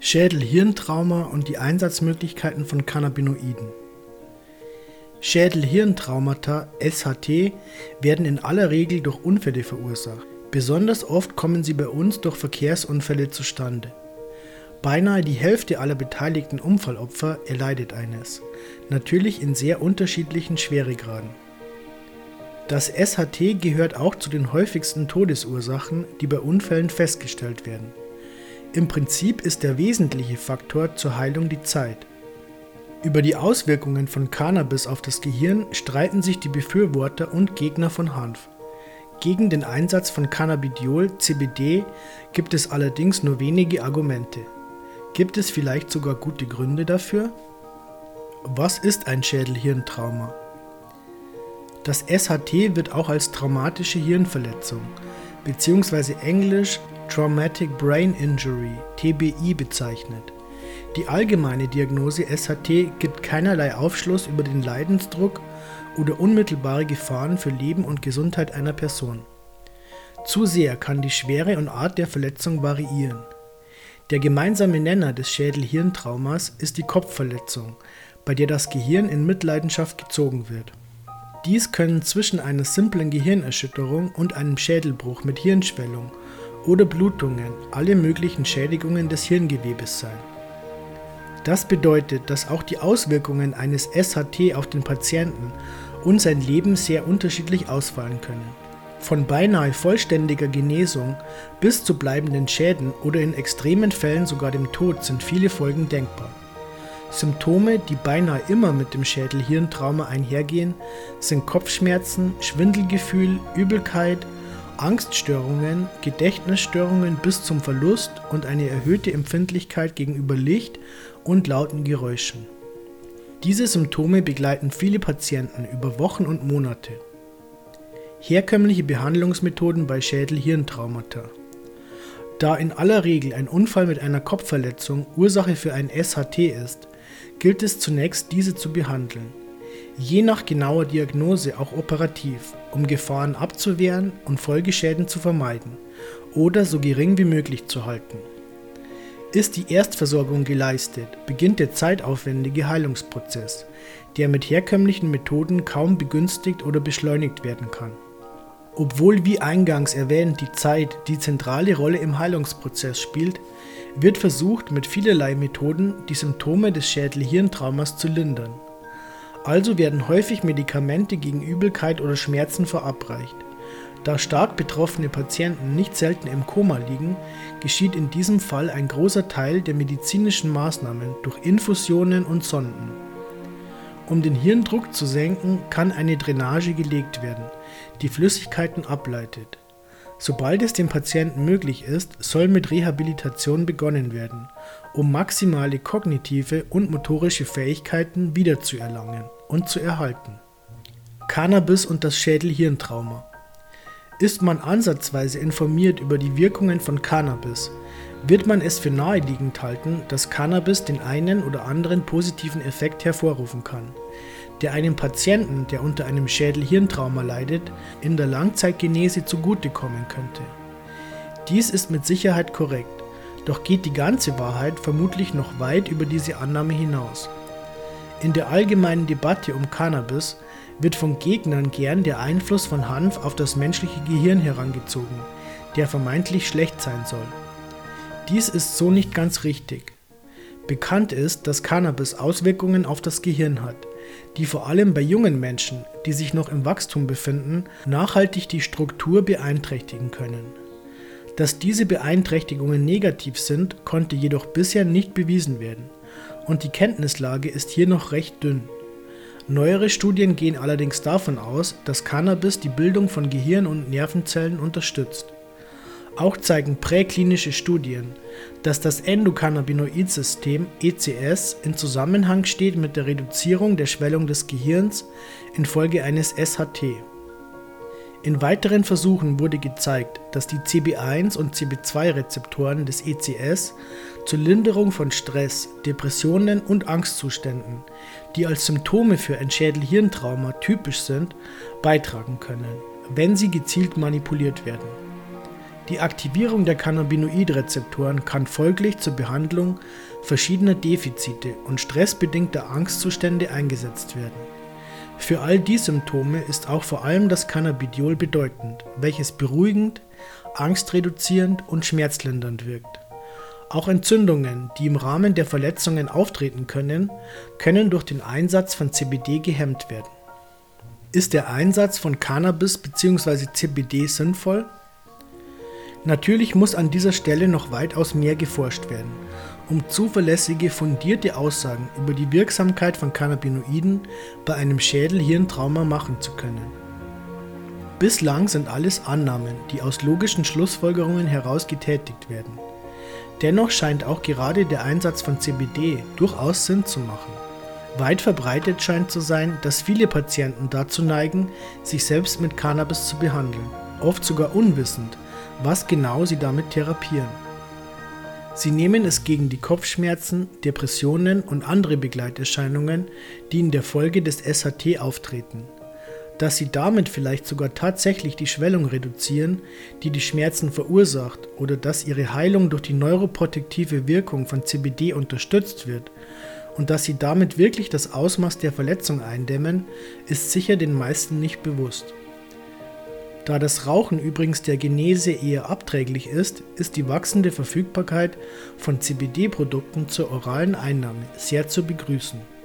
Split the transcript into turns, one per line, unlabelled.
Schädel-Hirntrauma und die Einsatzmöglichkeiten von Cannabinoiden. Schädel-Hirntraumata (SHT) werden in aller Regel durch Unfälle verursacht. Besonders oft kommen sie bei uns durch Verkehrsunfälle zustande. Beinahe die Hälfte aller beteiligten Unfallopfer erleidet eines, natürlich in sehr unterschiedlichen Schweregraden. Das SHT gehört auch zu den häufigsten Todesursachen, die bei Unfällen festgestellt werden. Im Prinzip ist der wesentliche Faktor zur Heilung die Zeit. Über die Auswirkungen von Cannabis auf das Gehirn streiten sich die Befürworter und Gegner von Hanf. Gegen den Einsatz von Cannabidiol (CBD) gibt es allerdings nur wenige Argumente. Gibt es vielleicht sogar gute Gründe dafür? Was ist ein Schädel-Hirntrauma? Das SHT wird auch als traumatische Hirnverletzung bzw. englisch Traumatic Brain Injury (TBI) bezeichnet. Die allgemeine Diagnose SHT gibt keinerlei Aufschluss über den Leidensdruck oder unmittelbare Gefahren für Leben und Gesundheit einer Person. Zu sehr kann die Schwere und Art der Verletzung variieren. Der gemeinsame Nenner des Schädel-Hirntraumas ist die Kopfverletzung, bei der das Gehirn in Mitleidenschaft gezogen wird. Dies können zwischen einer simplen Gehirnerschütterung und einem Schädelbruch mit Hirnschwellung oder Blutungen alle möglichen Schädigungen des Hirngewebes sein. Das bedeutet, dass auch die Auswirkungen eines SHT auf den Patienten und sein Leben sehr unterschiedlich ausfallen können. Von beinahe vollständiger Genesung bis zu bleibenden Schäden oder in extremen Fällen sogar dem Tod sind viele Folgen denkbar. Symptome, die beinahe immer mit dem Schädel-Hirntrauma einhergehen, sind Kopfschmerzen, Schwindelgefühl, Übelkeit, Angststörungen, Gedächtnisstörungen bis zum Verlust und eine erhöhte Empfindlichkeit gegenüber Licht und lauten Geräuschen. Diese Symptome begleiten viele Patienten über Wochen und Monate. Herkömmliche Behandlungsmethoden bei Schädel-Hirntraumata. Da in aller Regel ein Unfall mit einer Kopfverletzung Ursache für ein SHT ist, gilt es zunächst diese zu behandeln, je nach genauer Diagnose auch operativ, um Gefahren abzuwehren und Folgeschäden zu vermeiden oder so gering wie möglich zu halten. Ist die Erstversorgung geleistet, beginnt der zeitaufwendige Heilungsprozess, der mit herkömmlichen Methoden kaum begünstigt oder beschleunigt werden kann. Obwohl wie eingangs erwähnt die Zeit die zentrale Rolle im Heilungsprozess spielt, wird versucht, mit vielerlei Methoden die Symptome des Schädel-Hirntraumas zu lindern. Also werden häufig Medikamente gegen Übelkeit oder Schmerzen verabreicht. Da stark betroffene Patienten nicht selten im Koma liegen, geschieht in diesem Fall ein großer Teil der medizinischen Maßnahmen durch Infusionen und Sonden. Um den Hirndruck zu senken, kann eine Drainage gelegt werden, die Flüssigkeiten ableitet. Sobald es dem Patienten möglich ist, soll mit Rehabilitation begonnen werden, um maximale kognitive und motorische Fähigkeiten wiederzuerlangen und zu erhalten. Cannabis und das Schädel-Hirntrauma. Ist man ansatzweise informiert über die Wirkungen von Cannabis, wird man es für naheliegend halten, dass Cannabis den einen oder anderen positiven Effekt hervorrufen kann der einem Patienten, der unter einem Schädel-Hirntrauma leidet, in der Langzeitgenese zugutekommen könnte. Dies ist mit Sicherheit korrekt, doch geht die ganze Wahrheit vermutlich noch weit über diese Annahme hinaus. In der allgemeinen Debatte um Cannabis wird von Gegnern gern der Einfluss von Hanf auf das menschliche Gehirn herangezogen, der vermeintlich schlecht sein soll. Dies ist so nicht ganz richtig. Bekannt ist, dass Cannabis Auswirkungen auf das Gehirn hat, die vor allem bei jungen Menschen, die sich noch im Wachstum befinden, nachhaltig die Struktur beeinträchtigen können. Dass diese Beeinträchtigungen negativ sind, konnte jedoch bisher nicht bewiesen werden, und die Kenntnislage ist hier noch recht dünn. Neuere Studien gehen allerdings davon aus, dass Cannabis die Bildung von Gehirn und Nervenzellen unterstützt. Auch zeigen präklinische Studien, dass das Endokannabinoid-System ECS in Zusammenhang steht mit der Reduzierung der Schwellung des Gehirns infolge eines SHT. In weiteren Versuchen wurde gezeigt, dass die CB1 und CB2-Rezeptoren des ECS zur Linderung von Stress, Depressionen und Angstzuständen, die als Symptome für ein Schädel-Hirntrauma typisch sind, beitragen können, wenn sie gezielt manipuliert werden. Die Aktivierung der Cannabinoidrezeptoren kann folglich zur Behandlung verschiedener Defizite und stressbedingter Angstzustände eingesetzt werden. Für all die Symptome ist auch vor allem das Cannabidiol bedeutend, welches beruhigend, angstreduzierend und schmerzlindernd wirkt. Auch Entzündungen, die im Rahmen der Verletzungen auftreten können, können durch den Einsatz von CBD gehemmt werden. Ist der Einsatz von Cannabis bzw. CBD sinnvoll? Natürlich muss an dieser Stelle noch weitaus mehr geforscht werden, um zuverlässige, fundierte Aussagen über die Wirksamkeit von Cannabinoiden bei einem Schädel-Hirntrauma machen zu können. Bislang sind alles Annahmen, die aus logischen Schlussfolgerungen heraus getätigt werden. Dennoch scheint auch gerade der Einsatz von CBD durchaus Sinn zu machen. Weit verbreitet scheint zu sein, dass viele Patienten dazu neigen, sich selbst mit Cannabis zu behandeln, oft sogar unwissend, was genau sie damit therapieren. Sie nehmen es gegen die Kopfschmerzen, Depressionen und andere Begleiterscheinungen, die in der Folge des SHT auftreten. Dass sie damit vielleicht sogar tatsächlich die Schwellung reduzieren, die die Schmerzen verursacht, oder dass ihre Heilung durch die neuroprotektive Wirkung von CBD unterstützt wird und dass sie damit wirklich das Ausmaß der Verletzung eindämmen, ist sicher den meisten nicht bewusst. Da das Rauchen übrigens der Genese eher abträglich ist, ist die wachsende Verfügbarkeit von CBD-Produkten zur oralen Einnahme sehr zu begrüßen.